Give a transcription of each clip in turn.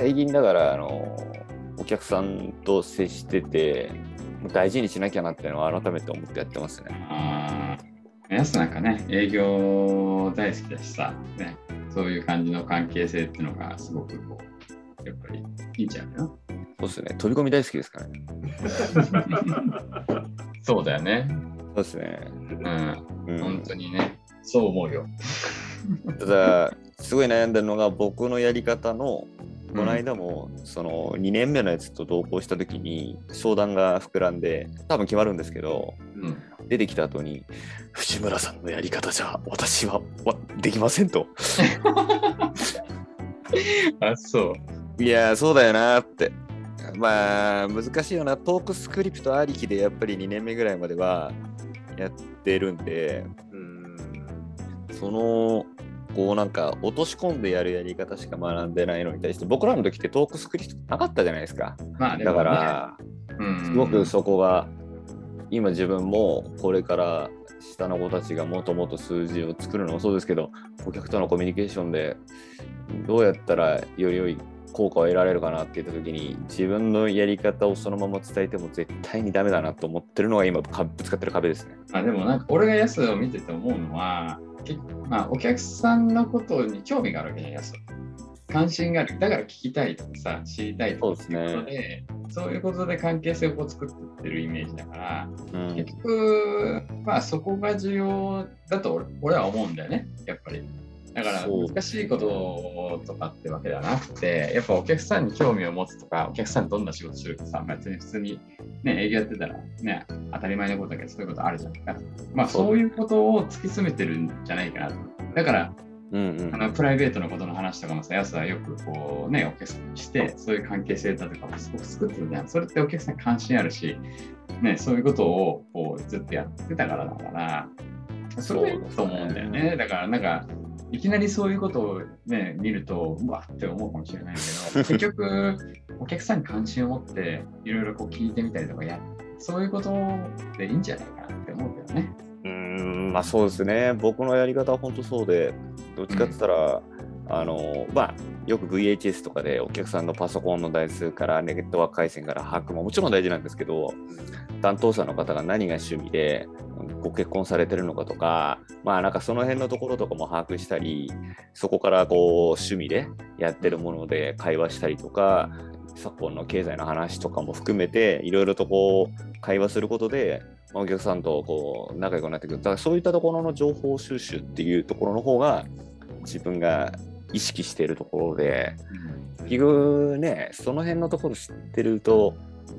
最近だからあのお客さんと接してて大事にしなきゃなっていうのは改めて思ってやってますね。ああ、やすなんかね、営業大好きだしさ、ね、そういう感じの関係性っていうのがすごくこう、やっぱりいいんじゃないのそうですね。飛び込み大好きですからね。そうだよね。そうですね。うん、うん本当にね、そう思うよ。ただ、すごい悩んだのが僕のやり方の、この間もその2年目のやつと同行した時に相談が膨らんで多分決まるんですけどうん、出てきた後に藤村さんのやり方じゃ私はわできませんと。あ、そう。いやーそうだよなーって。まあ難しいよな。トークスクリプトありきでやっぱり2年目ぐらいまではやってるんでうん。そのこうなんか落とし込んでやるやり方しか学んでないのに対して僕らの時ってトークスクリプトなかったじゃないですかまあ、でだから、うん、すごくそこが今自分もこれから下の子たちがもっともっと数字を作るのもそうですけど顧客とのコミュニケーションでどうやったらより良い効果を得られるかなって言った時に自分のやり方をそのまま伝えても絶対にダメだなと思ってるのが今かぶつかってる壁ですね。まあ、でもなんか俺がヤスを見てて思うのは、けまあ、お客さんのことに興味があるわけじゃん、ヤス。関心がある。だから聞きたいとかさ、知りたいとかっていうことで、そういうことで関係性を作ってってるイメージだから、うん結局、まあそこが重要だと俺俺は思うんだよね、やっぱり。だから難しいこととかってわけではなくて、やっぱお客さんに興味を持つとか、お客さんにどんな仕事するかさ、別に普通に、ね、営業やってたら、ね、当たり前のことだけど、そういうことあるじゃんか。まあそういうことを突き詰めてるんじゃないかなと。だから、うんうんあのプライベートのことの話とかもさ、やつはよくこうね、お客さんにして、そういう関係性だとかもすごく作ってるじゃん。それってお客さん関心あるし、ね、そういうことをこうずっとやってたからだから、それがいいと思うんだよね。だからなんか、いきなりそういうことをね、見ると、うわって思うかもしれないけど、結局、お客さんに関心を持って、いろいろこう聞いてみたりとかや、そういうことでいいんじゃないかなって思うけどね。うーんまあそうですね僕のやり方は本当そうでどっちかって言ったら、あのまあよく VHS とかでお客さんのパソコンの台数からネットワーク回線から把握ももちろん大事なんですけど担当者の方が何が趣味でご結婚されてるのかとかまあなんかその辺のところとかも把握したりそこからこう趣味でやってるもので会話したりとか昨今の経済の話とかも含めていろいろとこう会話することでまあお客さんとこう仲良くなってくる。だからそういったところの情報収集っていうところの方が自分が意識しているところで結局ねその辺のところ知ってると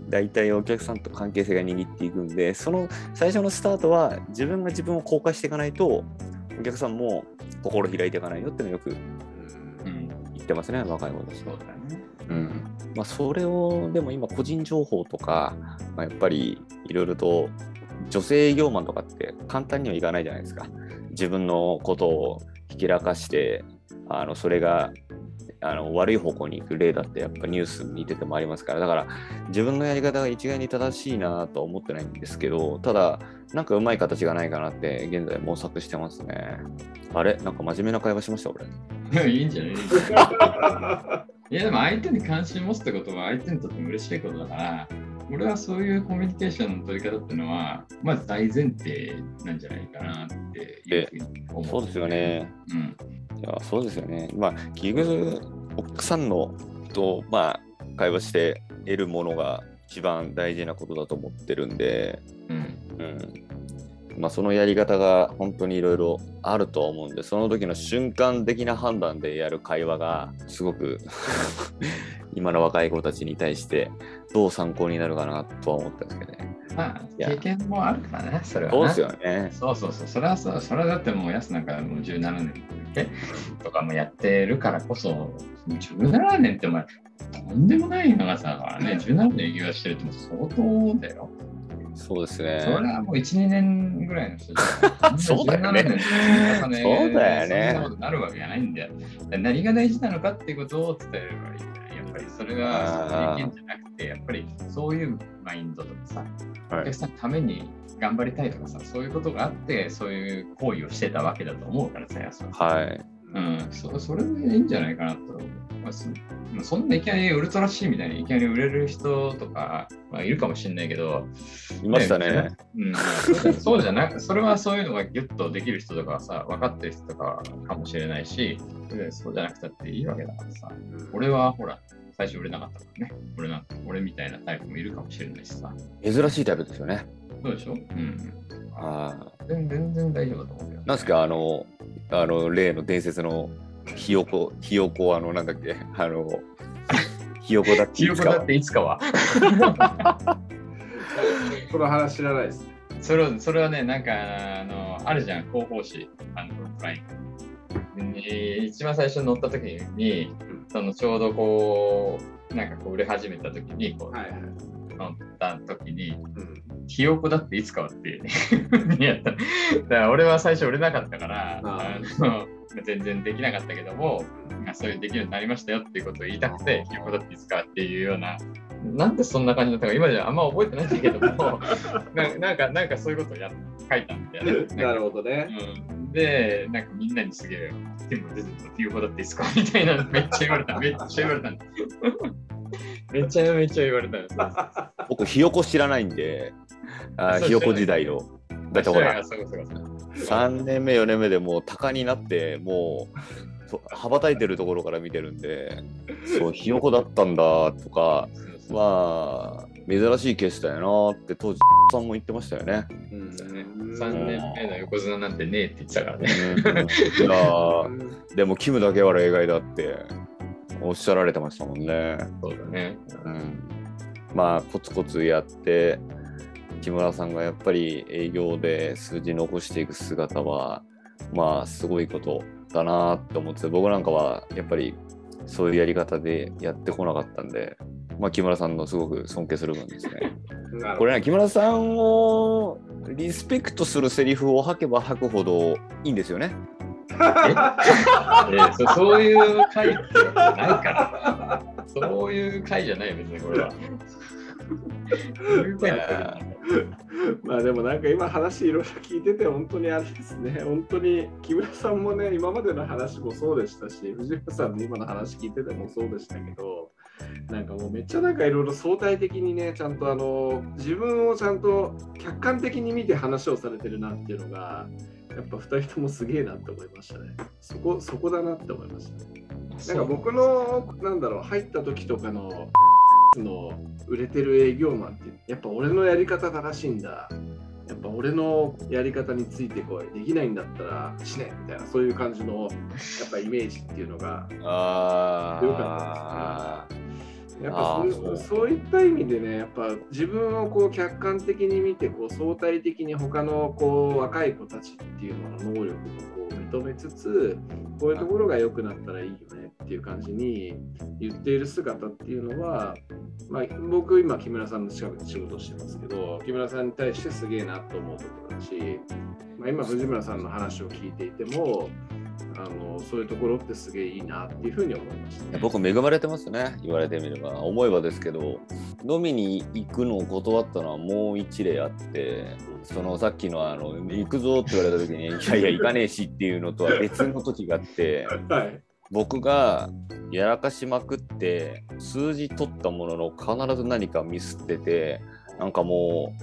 大体お客さんと関係性が握っていくんでその最初のスタートは自分が自分を公開していかないとお客さんも心開いていかないよっていうのをよくうん、言ってますね若い子たちそうだよね。うん。まあ、それをでも今個人情報とか、まあ、やっぱりいろいろと女性営業マンとかって簡単にはいかないじゃないですか。自分のことをひきらかしてあのそれがあの悪い方向に行く例だってやっぱニュース見ててもありますから。だから自分のやり方が一概に正しいなとは思ってないんですけどただなんかうまい形がないかなって現在模索してますね。あれ？なんか真面目な会話しました俺。いやいいんじゃない？いいんじゃないいやでも相手に関心持つってことは相手にとっても嬉しいことだから、俺はそういうコミュニケーションの取り方っていうのは、まず大前提なんじゃないかなっていうふうに思う。そうですよねうん。いやそうですよね。まあ、結局、奥さんのと、まあ、会話して得るものが一番大事なことだと思ってるんで、うん。うん。まあ、そのやり方が本当にいろいろあるとは思うんで、その時の瞬間的な判断でやる会話が、すごく 今の若い子たちに対して、どう参考になるかなとは思ったんですけどね。まあ、経験もあるからね、それは、そうですよね。そうそうそう、それはそう、それはだってもう、やすなんかもう17年とかもやってるからこそ、17年ってお前、とんでもない長さだからね、17年営業してるって相当だよ。そうですそれね。はもう1、2年ぐらいの人 そうだよね17年の積み重そうだよねそんなことになるわけじゃないんだよ。何が大事なのかってことを伝えればいいそれが経験じゃなくて、やっぱりそういうマインドとかさ、おはい客さんのために頑張りたいとかさ、そういうことがあって、そういう行為をしてたわけだと思うからさ、ははい。うん、そそれでいいんじゃないかなと思う。まあ、そんないきなりウルトラ C みたいにいきなり売れる人とか、まあ、いるかもしれないけど、いましたね。うん、そうそうじゃなく、それはそういうのがギュッとできる人とかさ、分かってる人とかかもしれないし、でそうじゃなくたっていいわけだからさ、俺はほら、最初売れなかったからね。俺なんか俺みたいなタイプもいるかもしれないしさ。珍しいタイプですよね。そうでしょ？うん。ああ。全全然大丈夫だと思うけど、ね。なんすか、あの、あの、例の伝説のひよこ、ひよこ、あの、なんだっけ、あの、ひよこだってひよこだっていつかは。この話知らないです。それそれはね、なんか、あの、あるじゃん、広報誌、あの、プライム。で一番最初に乗った時に、そのちょうどこう、なんかこう売れ始めた時に、こう、はいはい。乗った時に、うんひよこだっていつかはってやった。だから俺は最初売れなかったから、ああの全然できなかったけども、まあそういうできるようになりましたよっていうことを言いたくて、ひよこだっていつかはっていうような、なんでそんな感じだったか今じゃあんま覚えてないんだけども、ななんか、なんかそういうことをや書いたんだよね。なるほどね。うん、で、なんかみんなにすげえ、でも出てたひよこだっていつかみたいな、めっちゃ言われた、めっちゃ言われためちゃめちゃ言われた。僕、ひよこ知らないんで、あひよこ時代の。だってほら、そうそうそう3年目、4年目でもう鷹になって、もう、そ羽ばたいてるところから見てるんで、そう、ひよこだったんだとか、まあ、珍しいケースだよなって当時さんも言ってましたよね。うんね3年目の横綱なんてねえって言ってたからね。うんいやーでもキムだけは例外だっておっしゃられてましたもんね。そうだね。うん、まあコツコツやって木村さんがやっぱり営業で数字残していく姿はまあすごいことだなって思って僕なんかはやっぱりそういうやり方でやってこなかったんで、まあ、木村さんのすごく尊敬する分ですね。これね木村さんをリスペクトするセリフを吐けば吐くほどいいんですよね。え？ーそそういう回ってわけないから。そういう回じゃないよ、別にこれは。まあでもなんか今話いろいろ聞いてて本当にあれですね本当に木村さんもね今までの話もそうでしたし藤原さんの今の話聞いててもそうでしたけどなんかもうめっちゃなんかいろいろ相対的にねちゃんとあの自分をちゃんと客観的に見て話をされてるなっていうのがやっぱ2人ともすげえなって思いましたね。そこそこだなって思いましたなんか僕のなんだろう入った時とかのの売れてる営業マンってやっぱ俺のやり方正しいんだ。やっぱ俺のやり方についてこいできないんだったらしねみたいなそういう感じのやっぱイメージっていうのがあよかったですねやっぱそうそう。いった意味でねやっぱ自分をこう客観的に見てこう相対的に他のこう若い子たちっていうのの能力をこう認めつつこういうところが良くなったらいいよねっていう感じに言っている姿っていうのは、まあ、僕今木村さんの近くで仕事してますけど木村さんに対してすげえなと思うところだし、まあ、今藤村さんの話を聞いていてもあのそういうところってすげえいいなっていうふうに思いました。ね。僕恵まれてますね。言われてみれば。思えばですけど飲みに行くのを断ったのはもう一例あってそのさっきのあの行くぞって言われた時にいやいや行かねえしっていうのとは別の時があってはい。僕がやらかしまくって数字取ったものの必ず何かミスっててなんかも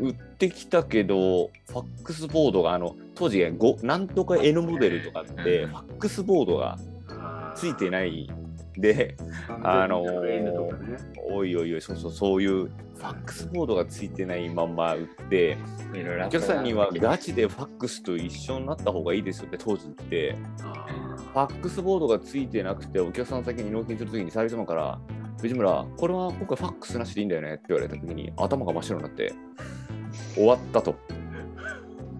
う売ってきたけどファックスボードがあの当時5なんとか N モデルとかってファックスボードがついていないであのおいおいおいそうそうそういうファックスボードがついてないまんま売ってお客さんにはガチでファックスと一緒になった方がいいですよって当時言って。あファックスボードがついてなくてお客さん先に納品するときにサービスマンから藤村これは今回ファックスなしでいいんだよねって言われたときに頭が真っ白になって終わったと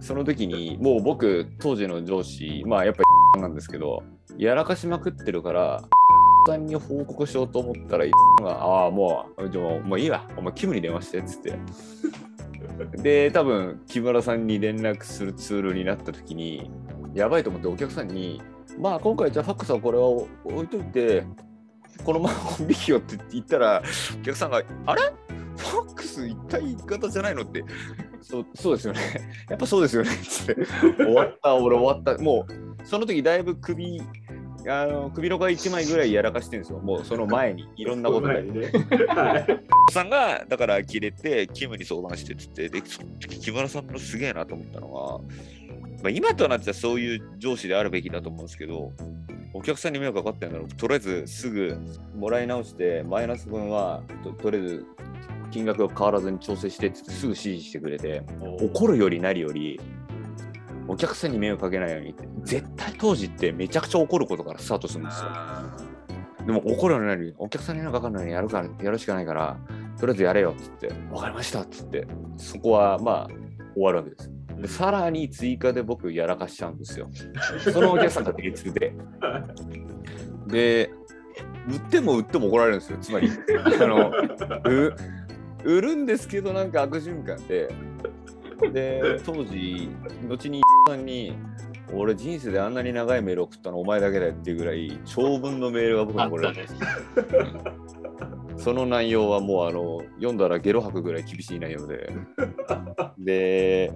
その時にもう僕当時の上司まあやっぱりなんですけどやらかしまくってるからさんに報告しようと思ったらがああもうじゃもういいわお前キムに電話してっつって。で多分木村さんに連絡するツールになった時にやばいと思ってお客さんにまあ今回じゃあファックスはこれは置いといてこのまま本引きよって言ったらお客さんがあれ？ファックス一体言い方じゃないのって。そうそうですよね。やっぱそうですよね。っつって。終わった俺終わった。もうその時だいぶ首、あの首の皮1枚ぐらいやらかしてるんですよ。もうその前に、いろんなことで。さんが、だから切れて、キムに相談してって、で、その時木村さんのすげえなと思ったのは、まあ、今となってはそういう上司であるべきだと思うんですけど、お客さんに迷惑かかってんだろうとりあえずすぐもらい直して、マイナス分はととりあえず金額を変わらずに調整してってすぐ指示してくれて、怒るよりなりより、お客さんに迷惑かけないようにって、絶対当時ってめちゃくちゃ怒ることからスタートするんですよ。あでも怒るようになり、お客さんに迷惑かかんないようにやるから、やるしかないから、とりあえずやれよっつって、わかりましたっつって、そこはまあ終わるわけです。でさらに追加で僕やらかしちゃうんですよ。そのお客さんが別で。で、売っても売っても怒られるんですよ。つまり、あの、う売るんですけど、なんか悪循環で、で、当時、後にさんに、俺人生であんなに長いメール送ったのお前だけだよっていうぐらい長文のメールが僕あにこれったね。その内容はもうあの読んだらゲロ吐くぐらい厳しい内容でで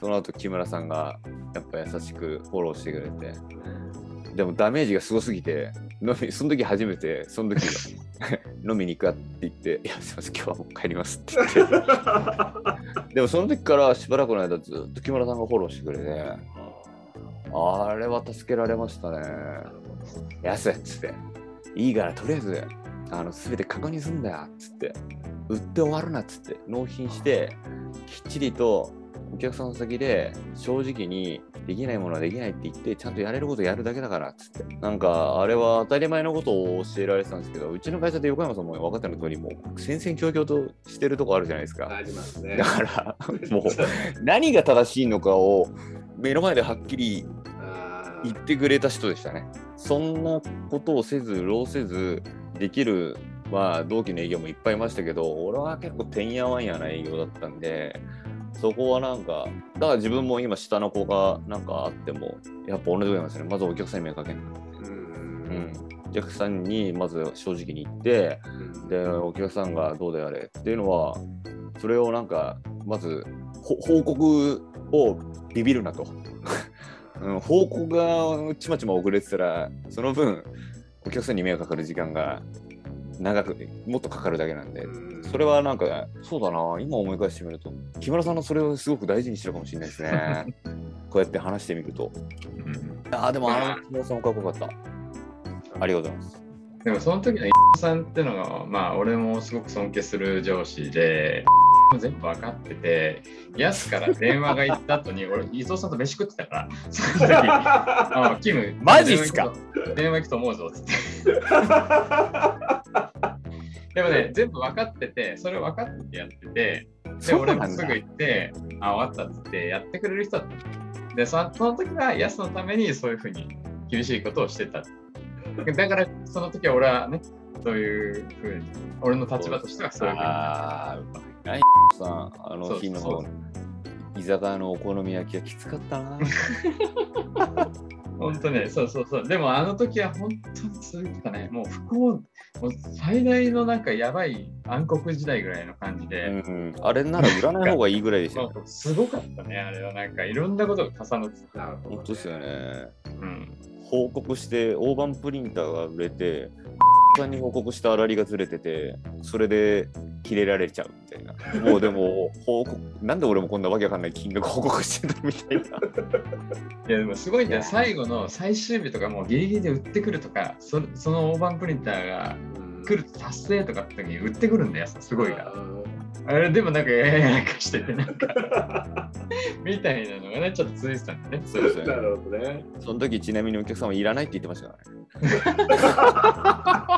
その後木村さんがやっぱ優しくフォローしてくれて。でもダメージがすごすぎて飲みその時初めてその時 飲みに行くかって言って「いやすいません今日はもう帰ります」って言って。でもその時からしばらくの間ずっと木村さんがフォローしてくれてあれは助けられましたね。やすっつって、いいからとりあえず、あの、すべて確認すんだよっつって、売って終わるなっつって、納品して、きっちりとお客さんの先で正直にできないものはできないって言って、ちゃんとやれることやるだけだからっつって。なんか、あれは当たり前のことを教えられてたんですけど、うちの会社で横山さんも分かってる通り、もう戦々恐々としてるとこあるじゃないですか。ありますねだ。から、もう何が正しいのかを目の前ではっきりあ言ってくれた人でしたね。そんなことをせず、労せず、できる、まあ、同期の営業もいっぱいいましたけど、俺は結構てんやわんやな営業だったんで、そこはなんか、だから自分も今下の子がなんかあっても、やっぱ同じこと言いますね。まずお客さんに迷惑かけなううんん。お客さんにまず正直に言って、で、お客さんがどうであれっていうのは、それをなんか、まず、ほ報告をビビるなと。うん、報告がちまちま遅れてたら、その分、お客さんに迷惑かかる時間が長く、もっとかかるだけなんで、うんそれはなんか、そうだな、今思い返してみると、木村さんのそれをすごく大事にしてるかもしれないですね。こうやって話してみると。うんああ、でもあの木村さんもかっこよかった。ありがとうございます。でもその時の伊藤さんっていうのが、まあ俺もすごく尊敬する上司で、全部分かってて、ヤスから電話が行った後に、俺、伊藤さんと飯食ってたから、その時、あキム、マジっすか？電話行くと思うぞ、つって。でもね、全部分かってて、それ分かっててやってて、で、俺もすぐ行って、あ、終わったっつってやってくれる人だった。で、そのその時はヤスのためにそういうふうに厳しいことをしてた。だから、その時は俺はね、そういうふうに、俺の立場としてはそういうふうに。ああ、うまいな。さん、あの日の居酒屋のお好み焼きはきつかったな。本当ね、そうそうそう。でもあの時は本当に続いてたね。もう不幸、もう最大のなんかやばい暗黒時代ぐらいの感じうで、んうん、あれなら売らない方がいいぐらいでしたよ。もうすごかったね、あれは。なんかいろんなことが重なってた。ね本当ですよね。うん。報告して大判プリンターが売れて、さんに報告した粗利がずれてて、それで切れられちゃうみたいな。もうでも、報告、なんで俺もこんなわけわかんない金額報告してたみたいな。いやでもすごいんだよ。いや最後の最終日とかもうギリギリで売ってくるとか、そその大判プリンターが来ると達成とかって時に売ってくるんだよ、すごいから。あれでもなんかやややかしてて、なんかみたいなのがね、ちょっと続いてたんだね。そうですなね。るほどね。その時ちなみにお客様いらないって言ってましたからね。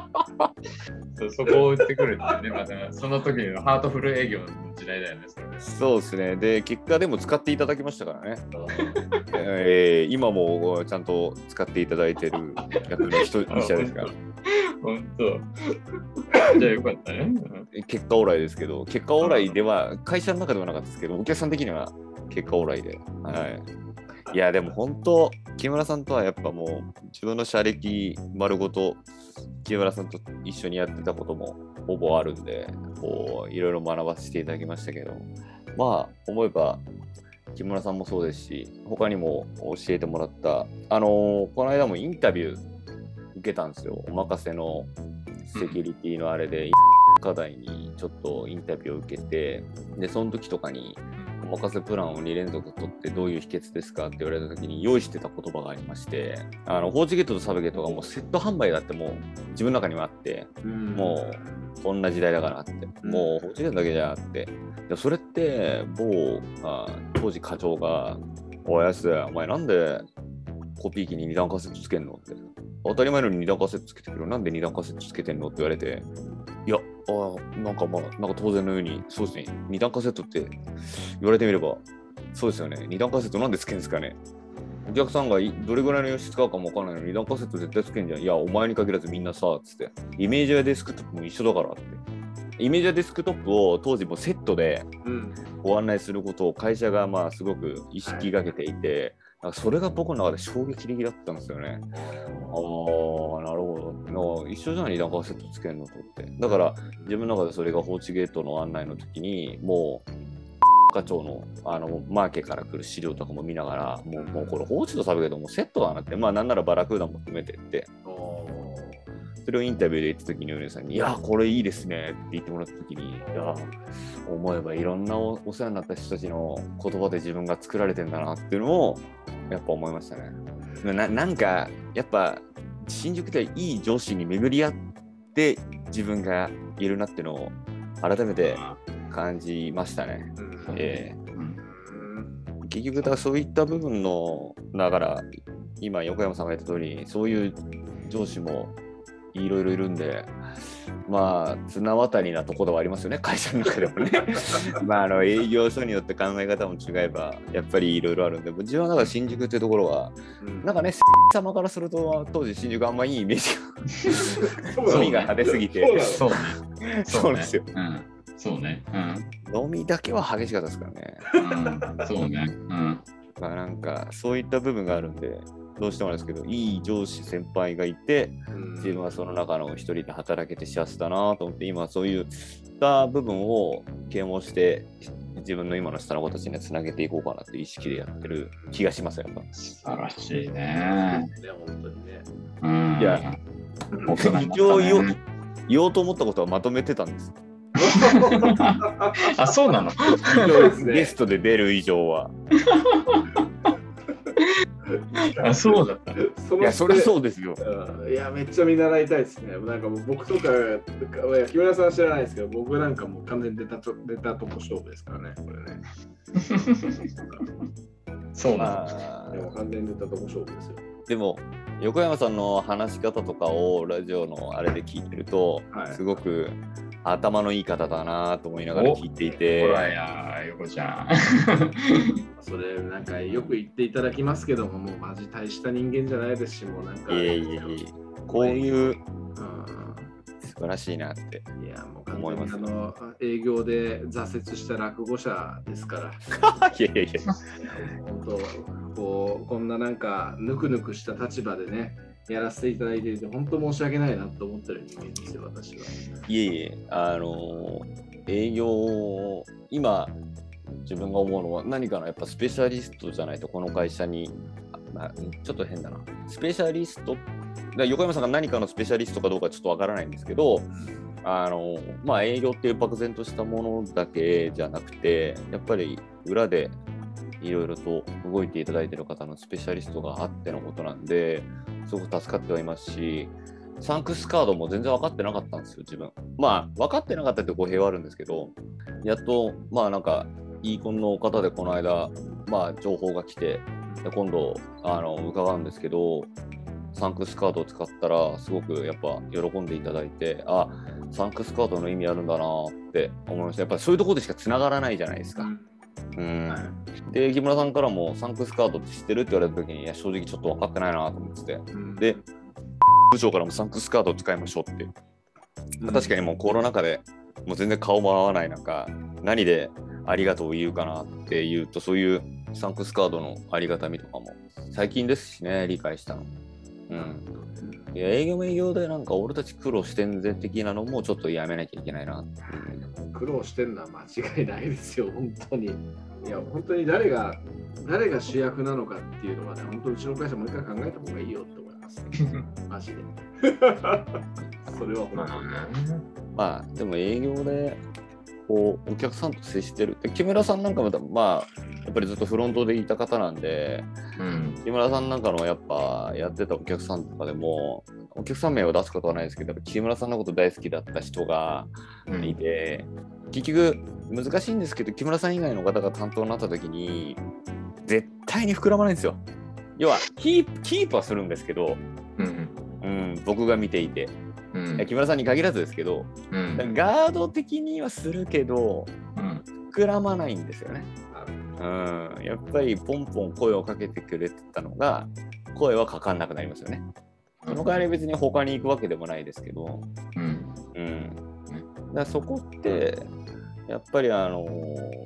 そうそこを売ってくるってね、またその時のハートフル営業の時代だよね、そうですね。で、結果でも使っていただきましたからね。えー今もちゃんと使っていただいてる役の人 医者ですから。本当。じゃあよかったね。うん結果オーライですけど、結果オーライでは、会社の中ではなかったですけど、お客さん的には結果オーライで。はい。いや、でも本当、木村さんとはやっぱもう、自分の社歴丸ごと、木村さんと一緒にやってたこともほぼあるんで、こう、いろいろ学ばせていただきましたけど、まあ、思えば、木村さんもそうですし、他にも教えてもらった、あのーこの間もインタビュー受けたんですよ。お任せのセキュリティのあれで、課題にちょっとインタビューを受けて、で、その時とかに、お任せプランを2連続取ってどういう秘訣ですかって言われた時に用意してた言葉がありまして、あの、ホーチゲートとサブゲートがもうセット販売だってもう自分の中にはあって、もうこんな時代だからって、もうホーチゲートだけじゃって。でそれって某あ当時課長が「おやすお前なんでコピー機に二段カセットつけんの?」って当たり前のに二段カセットつけてくるなんで二段カセットつけてんのって言われていやあなんかまあなんか当然のようにそうですね。二段カセットって言われてみればそうですよね。二段カセットなんでつけんすかね。お客さんがいどれぐらいの用紙使うかもわからないのに二段カセット絶対つけんじゃん。いやお前に限らずみんなさつって。イメージやデスクトップも一緒だからって。イメージやデスクトップを当時もセットでうん。ご案内することを会社がまあすごく意識がけていて、それが僕の中で衝撃的だったんですよね。ああ、なるほ一緒じゃない、なんかセットつけるのとって。だから自分の中でそれが放置ゲートの案内の時に、もう、課長のあのマーケから来る資料とかも見ながら、もうもうこれ放置とサブゲートもうセットだなって、まあなんならバラクーダも含めてって、それをインタビューで言った時に、お姉さんに、いや、これいいですねって言ってもらった時に、いや、思えばいろんなおお世話になった人たちの言葉で自分が作られてんだなっていうのを、やっぱ思いましたね。ななんか、やっぱ、新宿ではいい上司に巡り合って自分がいるなっていうのを改めて感じましたね。うん。えうんー結局、だそういった部分の、だから、今、横山さんが言った通り、そういう上司もいろいろいるんで、まあ、綱渡りなところはありますよね、会社の中でもね。まあ、あの営業所によって考え方も違えば、やっぱりいろいろあるんで、自分はだから新宿っていうところは、うんなんかね、様からすると、当時新宿あんまいいイメージが、飲みが派手すぎて、そうそうね。ですよ。うん。そうね。飲みだけは激しかったですからね。うん。うん。そうね。うん。まあなんか、そういった部分があるんで、どうしてもですけど、いい上司、先輩がいて、うん自分はその中の一人で働けて幸せだなと思って、今そういった部分を啓蒙して、自分の今の下の子たちにつなげていこうかなっていう意識でやってる気がしますよ、やっぱ。素晴らしいね。ね本当にね。うん。いや一応言おう言おうと思ったことはまとめてたんです。あ、そうなの？ゲストで出る以上は。あ、そうだった。そいや、それうそうですよ。うんいや、めっちゃ見習いたいですね。なんかもう僕とか、木村さんは知らないですけど、僕なんかもう完全に出たと出たとこ勝負ですからね、これね。そうなの。まあでも完全に出たとこ勝負ですよ。でも、横山さんの話し方とかをラジオのあれで聞いてると、はいすごく頭のいい方だなと思いながら聞いていて。ほらや、横ちゃん。それなんかよく言っていただきますけども、もうマジ大した人間じゃないですし、もうなんか。いえいえいえ、こういうう素晴らしいなって。ん、いや、もう完全にあの営業で挫折した落語者ですから。いやいやいや、本当こうこんななんかぬくぬくした立場でねやらせていただいていて本当申し訳ないなと思ってる人間ですよ私は。いえいえ、あの営業を、今、自分が思うのは何かのやっぱスペシャリストじゃないとこの会社に、まあ、ちょっと変だな。スペシャリスト、横山さんが何かのスペシャリストかどうかちょっとわからないんですけど、あのまあ、営業っていう漠然としたものだけじゃなくて、やっぱり裏でいろいろと動いていただいてる方のスペシャリストがあってのことなんで、すごく助かってはいますし、サンクスカードも全然分かってなかったんですよ、自分。まあ、分かってなかったって語弊はあるんですけど、やっと、まあなんか、イーコンの方でこの間、まあ情報が来て、今度、あの、伺うんですけど、サンクスカードを使ったら、すごくやっぱ喜んでいただいて、あ、サンクスカードの意味あるんだなって思いました。やっぱそういうところでしか繋がらないじゃないですか。うん。はいで、木村さんからもサンクスカードって知ってるって言われた時に、いや、正直ちょっと分かってないなと思ってて。うんで、部長からもサンクスカードを使いましょうって。まあ確かにもうコロナ禍でもう全然顔も合わない中、何でありがとうを言うかなっていうと、そういうサンクスカードのありがたみとかも最近ですしね、理解したの。うん。いや営業も営業でなんか俺たち苦労してんぜ的なのもちょっとやめなきゃいけないな。苦労してるのは間違いないですよ、本当に。いや、本当に誰が誰が主役なのかっていうのはね、本当うちの会社もう一回考えた方がいいよって思います。マジで。それは本当に。まあでも営業でこうお客さんと接してるで木村さんなんかまたまあやっぱりずっとフロントでいた方なんでうん。木村さんなんかのやっぱやってたお客さんとかでもお客さん名を出すことはないですけど木村さんのこと大好きだった人がうんいて、結局難しいんですけど木村さん以外の方が担当になった時に絶対に膨らまないんですよ。要はキープはするんですけど、うん。うん、僕が見ていてうん木村さんに限らずですけどうん。ガード的にはするけどうん。膨らまないんですよね。うん、やっぱりポンポン声をかけてくれてたのが声はかかんなくなりますよね。その代わり別に他に行くわけでもないですけど、うん。うん。だそこってやっぱりあの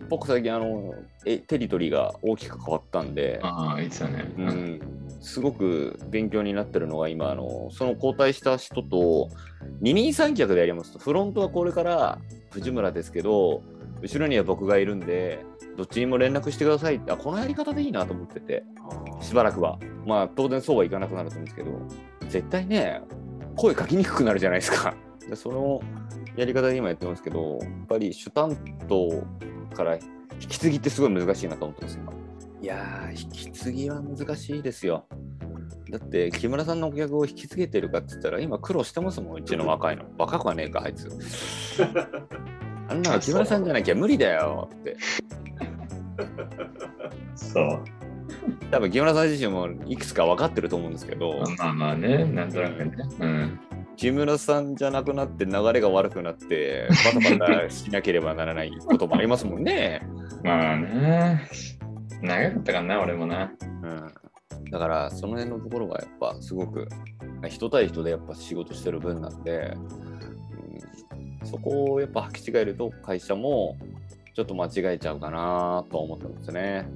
僕最近あのえテリトリーが大きく変わったんで、ああ、いいっすよね。う。ん、すごく勉強になってるのが今あのその交代した人と二人三脚でやりますとフロントはこれから藤村ですけど後ろには僕がいるんでどっちにも連絡してください。ってあこのやり方でいいなと思ってて。しばらくは。まあ当然そうはいかなくなると思うんですけど。絶対ね声かきにくくなるじゃないですか。でそのやり方で今やってますけどやっぱり主担当から引き継ぎってすごい難しいなと思ってます今。いやー引き継ぎは難しいですよ。だって木村さんのお客を引き継げてるかって言ったら今苦労してますもんうちの若いの。バカくはねえかあいつ あんなの木村さんじゃなきゃ無理だよってそう。多分木村さん自身もいくつか分かってると思うんですけどまあまあね、なんとなくね。うん。木村さんじゃなくなって流れが悪くなってバタバタしなければならないこともありますもんね。まあね。長かったかな、俺もな。うん、だからその辺のところがやっぱすごく人対人でやっぱ仕事してる分なんで、うん、そこをやっぱ履き違えると会社もちょっと間違えちゃうかなとは思ってますね。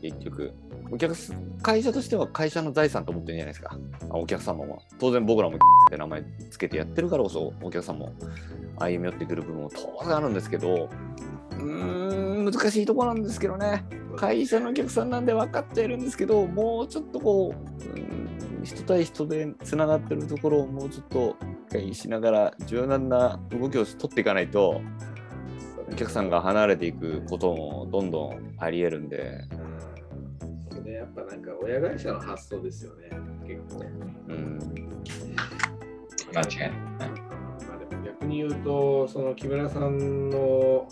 結局。お客会社としては会社の財産と思ってるんじゃないですか。お客様も当然僕らもって名前つけてやってるからこそお客さんも歩み寄ってくる部分も当然あるんですけどうーん難しいとこなんですけどね。会社のお客さんなんで分かっているんですけど、もうちょっとこう、う人対人でつながってるところをもうちょっと理解しながら柔軟な動きを取っていかないと、お客さんが離れていくこともどんどんありえるんで、それやっぱなんか親会社の発想ですよね、結構。うん、間違いない。まあ、でも逆に言うと、その木村さんの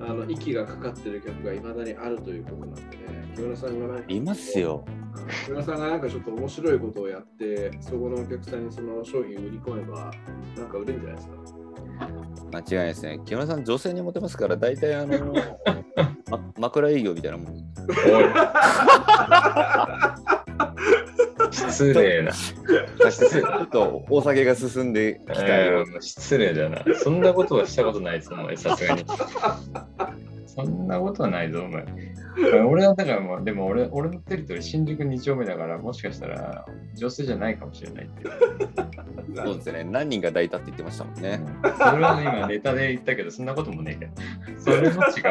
あの息がかかってる曲がいまだにあるということなんでね、木村さんがなんかいますよ。木村さんがなんかちょっと面白いことをやって、そこのお客さんにその商品売り込めば、なんか売れるんじゃないですか？間違いないですね。木村さん、女性にモテますから、大体あの、ま、枕営業みたいなもん。おい。失礼な。ちょっとお酒が進んできたよえー失礼だな。そんなことはしたことないです、お前、さすがに。そんなことはないぞ、お前。俺はだからもう、でも俺俺のテリトリー新宿2丁目だから、もしかしたら女性じゃないかもしれないっていう。そうですね。何人が抱いたって言ってましたもんね。それは今ネタで言ったけど、そんなこともねえけど。それも違うけど。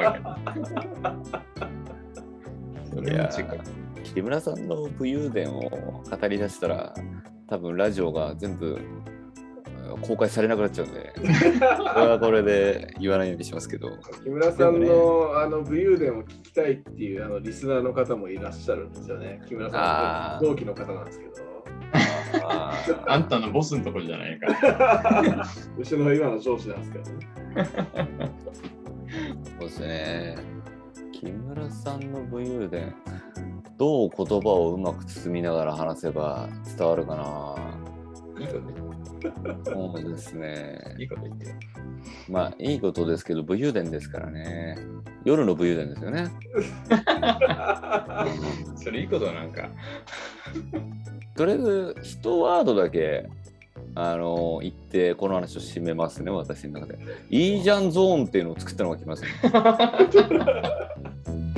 それも違う。木村さんの武勇伝を語り出したら、多分ラジオが全部うん公開されなくなっちゃうんで、これはこれで言わないようにしますけど、木村さんでの,、あの武勇伝を聞きたいっていうあのリスナーの方もいらっしゃるんですよね。木村さんの同期の方なんですけど。ああんたのボスのところじゃないか。うちの今の上司なんですけどね。そうですね。木村さんの武勇伝、どう言葉をうまく包みながら話せば伝わるかな。いいこと言ってそうですね。いいこと言ってよ。まあ、いいことですけど、武勇伝ですからね。夜の武勇伝ですよね。それいいことなんか。とりあえず、一ワードだけ、あの言って、この話を締めますね、私の中で。いいじゃんゾーンっていうのを作ったのが来ますね。